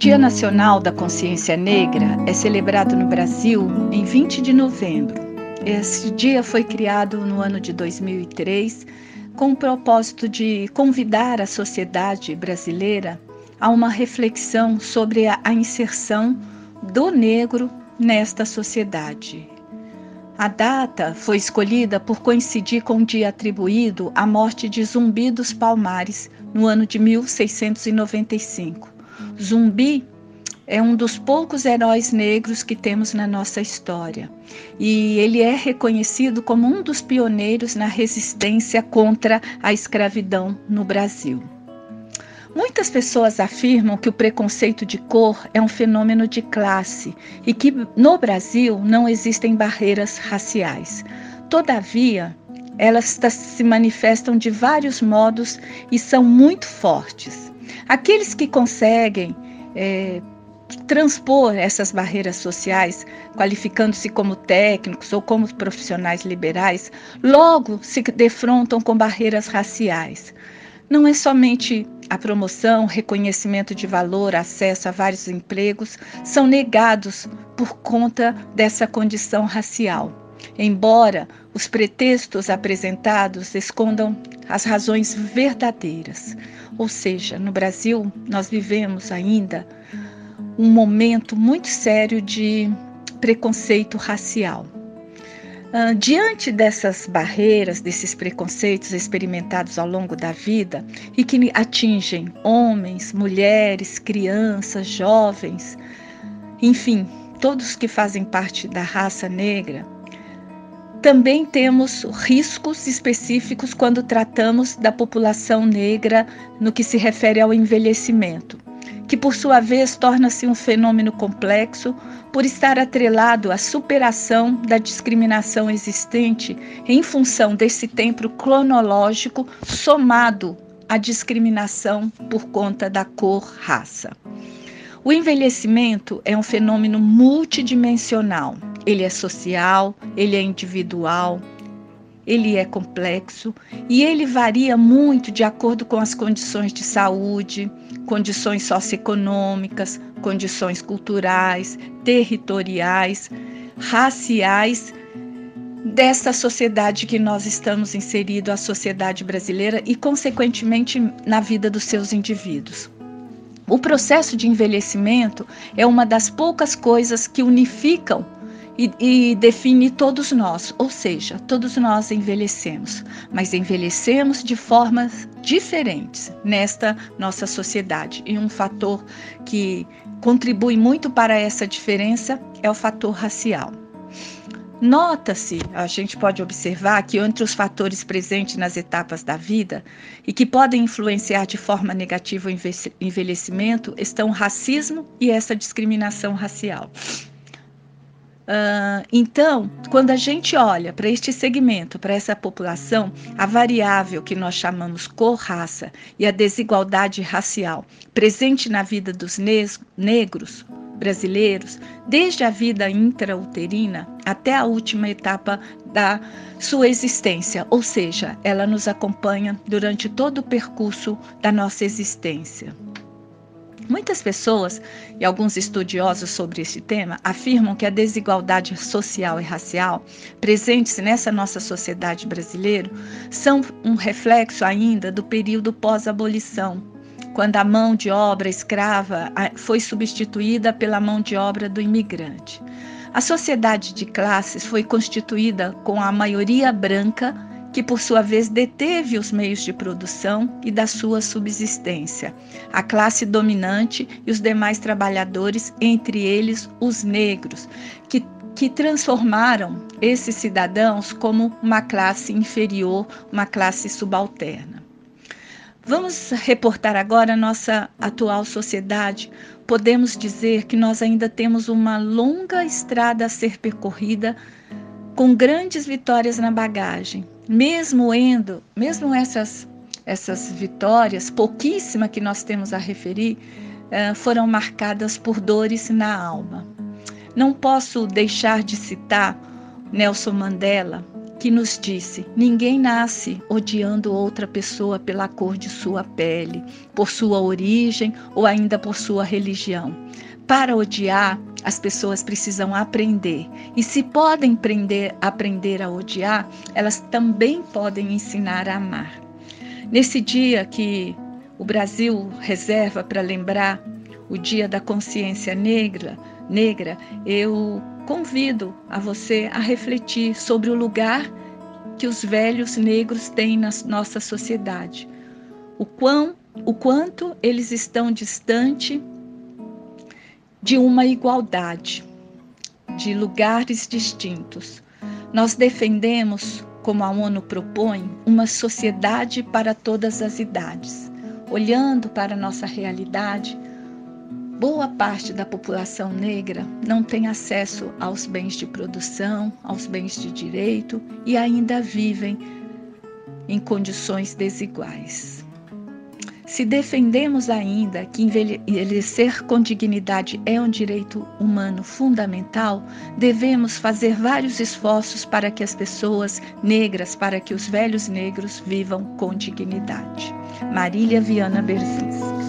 Dia Nacional da Consciência Negra é celebrado no Brasil em 20 de novembro. Esse dia foi criado no ano de 2003 com o propósito de convidar a sociedade brasileira a uma reflexão sobre a inserção do negro nesta sociedade. A data foi escolhida por coincidir com o dia atribuído à morte de Zumbi dos Palmares, no ano de 1695. Zumbi é um dos poucos heróis negros que temos na nossa história. E ele é reconhecido como um dos pioneiros na resistência contra a escravidão no Brasil. Muitas pessoas afirmam que o preconceito de cor é um fenômeno de classe e que no Brasil não existem barreiras raciais. Todavia, elas se manifestam de vários modos e são muito fortes. Aqueles que conseguem é, transpor essas barreiras sociais, qualificando-se como técnicos ou como profissionais liberais, logo se defrontam com barreiras raciais. Não é somente a promoção, reconhecimento de valor, acesso a vários empregos são negados por conta dessa condição racial. Embora os pretextos apresentados escondam as razões verdadeiras. Ou seja, no Brasil, nós vivemos ainda um momento muito sério de preconceito racial. Uh, diante dessas barreiras, desses preconceitos experimentados ao longo da vida e que atingem homens, mulheres, crianças, jovens, enfim, todos que fazem parte da raça negra, também temos riscos específicos quando tratamos da população negra no que se refere ao envelhecimento que por sua vez torna-se um fenômeno complexo por estar atrelado à superação da discriminação existente em função desse tempo cronológico somado à discriminação por conta da cor, raça. O envelhecimento é um fenômeno multidimensional. Ele é social, ele é individual, ele é complexo e ele varia muito de acordo com as condições de saúde, condições socioeconômicas, condições culturais, territoriais, raciais dessa sociedade que nós estamos inseridos, a sociedade brasileira e, consequentemente, na vida dos seus indivíduos. O processo de envelhecimento é uma das poucas coisas que unificam e, e define todos nós, ou seja, todos nós envelhecemos, mas envelhecemos de formas diferentes nesta nossa sociedade. E um fator que contribui muito para essa diferença é o fator racial. Nota-se, a gente pode observar que entre os fatores presentes nas etapas da vida e que podem influenciar de forma negativa o envelhecimento estão o racismo e essa discriminação racial. Uh, então, quando a gente olha para este segmento, para essa população, a variável que nós chamamos cor-raça e a desigualdade racial presente na vida dos negros brasileiros, desde a vida intrauterina até a última etapa da sua existência, ou seja, ela nos acompanha durante todo o percurso da nossa existência. Muitas pessoas e alguns estudiosos sobre este tema afirmam que a desigualdade social e racial presentes nessa nossa sociedade brasileira são um reflexo ainda do período pós-abolição, quando a mão de obra escrava foi substituída pela mão de obra do imigrante. A sociedade de classes foi constituída com a maioria branca que por sua vez deteve os meios de produção e da sua subsistência, a classe dominante e os demais trabalhadores, entre eles os negros, que, que transformaram esses cidadãos como uma classe inferior, uma classe subalterna. Vamos reportar agora a nossa atual sociedade. Podemos dizer que nós ainda temos uma longa estrada a ser percorrida com grandes vitórias na bagagem, mesmo endo, mesmo essas essas vitórias, pouquíssima que nós temos a referir, uh, foram marcadas por dores na alma. Não posso deixar de citar Nelson Mandela que nos disse: ninguém nasce odiando outra pessoa pela cor de sua pele, por sua origem ou ainda por sua religião. Para odiar, as pessoas precisam aprender. E se podem aprender, aprender a odiar, elas também podem ensinar a amar. Nesse dia que o Brasil reserva para lembrar o Dia da Consciência Negra, negra, eu convido a você a refletir sobre o lugar que os velhos negros têm na nossa sociedade. O, quão, o quanto eles estão distante de uma igualdade, de lugares distintos. Nós defendemos, como a ONU propõe, uma sociedade para todas as idades. Olhando para a nossa realidade, boa parte da população negra não tem acesso aos bens de produção, aos bens de direito e ainda vivem em condições desiguais. Se defendemos ainda que envelhecer com dignidade é um direito humano fundamental, devemos fazer vários esforços para que as pessoas negras, para que os velhos negros vivam com dignidade. Marília Viana Berzins.